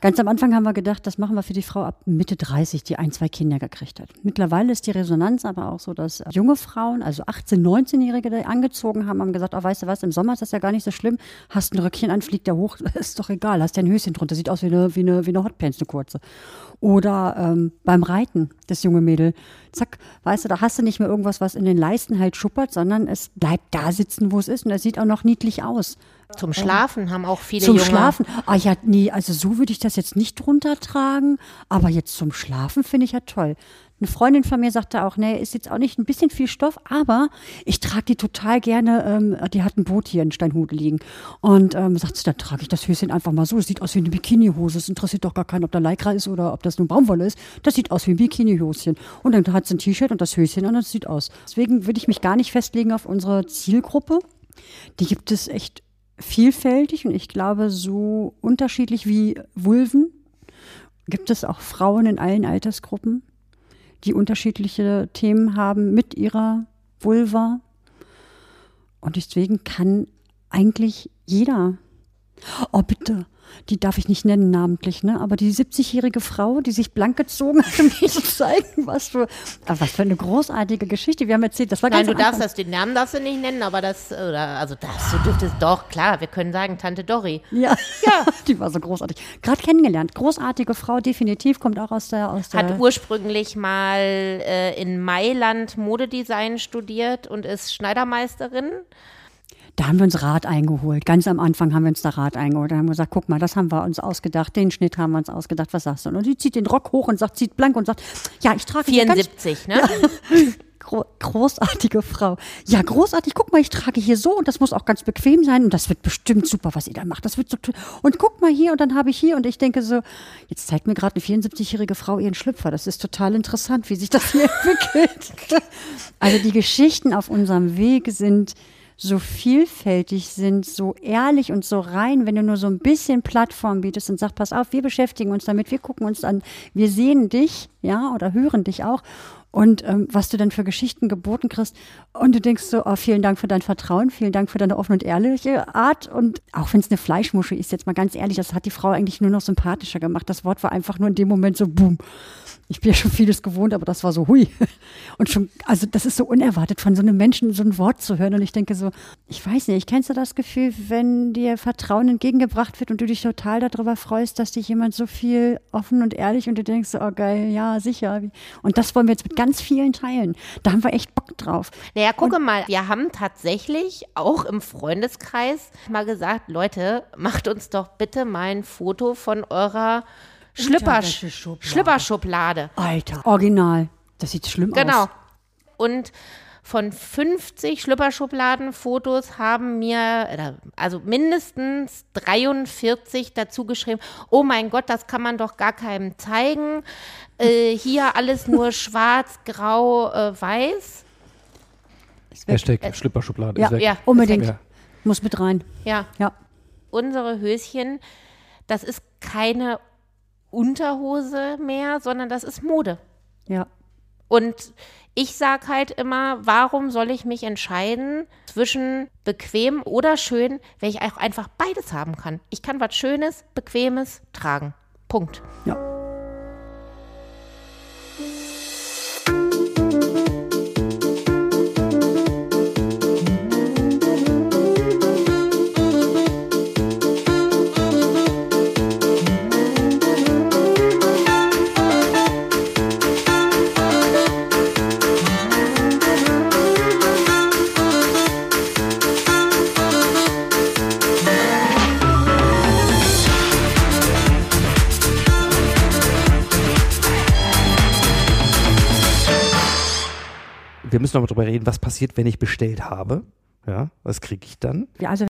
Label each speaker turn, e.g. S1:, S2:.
S1: Ganz am Anfang haben wir gedacht, das machen wir für die Frau ab Mitte 30, die ein, zwei Kinder gekriegt hat. Mittlerweile ist die Resonanz aber auch so, dass junge Frauen, also 18-, 19-Jährige, die angezogen haben, haben gesagt, oh, weißt du was, im Sommer ist das ja gar nicht so schlimm. Hast ein Röckchen an, fliegt der hoch, ist doch egal. Hast ja ein Höschen drunter, sieht aus wie eine, wie eine, wie eine Hotpants, eine kurze. Oder ähm, beim Reiten, das junge Mädel. Zack, weißt du, da hast du nicht mehr irgendwas, was in den Leisten halt schuppert, sondern es bleibt da sitzen, wo es ist. Und es sieht auch noch niedlich aus.
S2: Zum Schlafen haben auch viele
S1: Zum
S2: junge.
S1: Schlafen. Ah ja, nee, also so würde ich das jetzt nicht drunter tragen, aber jetzt zum Schlafen finde ich ja toll. Eine Freundin von mir sagte auch, nee, ist jetzt auch nicht ein bisschen viel Stoff, aber ich trage die total gerne. Ähm, die hat ein Boot hier in Steinhude liegen. Und ähm, sagt sie, dann trage ich das Höschen einfach mal so. Es sieht aus wie eine Bikinihose. Es interessiert doch gar keinen, ob da Lycra ist oder ob das nur Baumwolle ist. Das sieht aus wie ein Bikinihöschen. Und dann hat sie ein T-Shirt und das Höschen und das sieht aus. Deswegen würde ich mich gar nicht festlegen auf unsere Zielgruppe. Die gibt es echt vielfältig und ich glaube, so unterschiedlich wie Vulven gibt es auch Frauen in allen Altersgruppen, die unterschiedliche Themen haben mit ihrer Vulva. Und deswegen kann eigentlich jeder. Oh, bitte. Die darf ich nicht nennen namentlich, ne? Aber die 70-jährige Frau, die sich blank gezogen hat, um mir zu zeigen, was für, ah, was für eine großartige Geschichte. Wir haben erzählt, das war
S2: Nein,
S1: ganz
S2: du
S1: am
S2: darfst das, den Namen darfst du nicht nennen, aber das, oder, also darfst du dürftest doch, klar, wir können sagen Tante Dori.
S1: Ja, ja, die war so großartig. Gerade kennengelernt. Großartige Frau, definitiv, kommt auch aus der, aus der.
S2: Hat ursprünglich mal äh, in Mailand Modedesign studiert und ist Schneidermeisterin.
S1: Da haben wir uns Rat eingeholt. Ganz am Anfang haben wir uns da Rat eingeholt. Da haben wir gesagt, guck mal, das haben wir uns ausgedacht. Den Schnitt haben wir uns ausgedacht. Was sagst du? Und die zieht den Rock hoch und sagt, zieht blank und sagt, ja, ich trage hier ganz
S2: 74, ne?
S1: gro großartige Frau. Ja, großartig. Guck mal, ich trage hier so und das muss auch ganz bequem sein und das wird bestimmt super, was ihr da macht. Das wird so. Und guck mal hier und dann habe ich hier und ich denke so, jetzt zeigt mir gerade eine 74-jährige Frau ihren Schlüpfer. Das ist total interessant, wie sich das hier entwickelt. Also die Geschichten auf unserem Weg sind so vielfältig sind, so ehrlich und so rein, wenn du nur so ein bisschen Plattform bietest und sagst, pass auf, wir beschäftigen uns damit, wir gucken uns an, wir sehen dich, ja, oder hören dich auch und ähm, was du dann für Geschichten geboten kriegst und du denkst so, oh, vielen Dank für dein Vertrauen, vielen Dank für deine offene und ehrliche Art und auch wenn es eine Fleischmusche ist, jetzt mal ganz ehrlich, das hat die Frau eigentlich nur noch sympathischer gemacht. Das Wort war einfach nur in dem Moment so, boom. Ich bin ja schon vieles gewohnt, aber das war so hui. Und schon, also das ist so unerwartet, von so einem Menschen so ein Wort zu hören. Und ich denke so, ich weiß nicht, kennst du das Gefühl, wenn dir Vertrauen entgegengebracht wird und du dich total darüber freust, dass dich jemand so viel offen und ehrlich und du denkst so, oh geil, ja, sicher. Und das wollen wir jetzt mit ganz vielen teilen. Da haben wir echt Bock drauf.
S2: Naja, gucke mal, wir haben tatsächlich auch im Freundeskreis mal gesagt, Leute, macht uns doch bitte mal ein Foto von eurer Schlüpper
S1: Unterwäscheschublade.
S2: Schlüpperschublade.
S1: Alter, original. Das sieht schlimm
S2: Genau.
S1: aus.
S2: Und von 50 Schlüpperschubladenfotos haben mir, äh, also mindestens 43 dazu geschrieben, oh mein Gott, das kann man doch gar keinem zeigen. Äh, hier alles nur schwarz, grau, äh, weiß.
S3: Hashtag Schlipperschublade
S1: Ja,
S3: ist weg.
S2: Ja,
S1: Unbedingt.
S3: Ja.
S1: Muss mit rein.
S2: ja.
S1: Ja.
S2: Unsere Höschen, das ist keine Unterhose mehr, sondern das ist Mode.
S1: Ja.
S2: Und ich sage halt immer, warum soll ich mich entscheiden zwischen bequem oder schön, wenn ich auch einfach beides haben kann. Ich kann was Schönes, Bequemes tragen. Punkt.
S1: Ja.
S3: Wir müssen noch mal drüber reden, was passiert, wenn ich bestellt habe. Ja, was kriege ich dann?
S1: Ja, also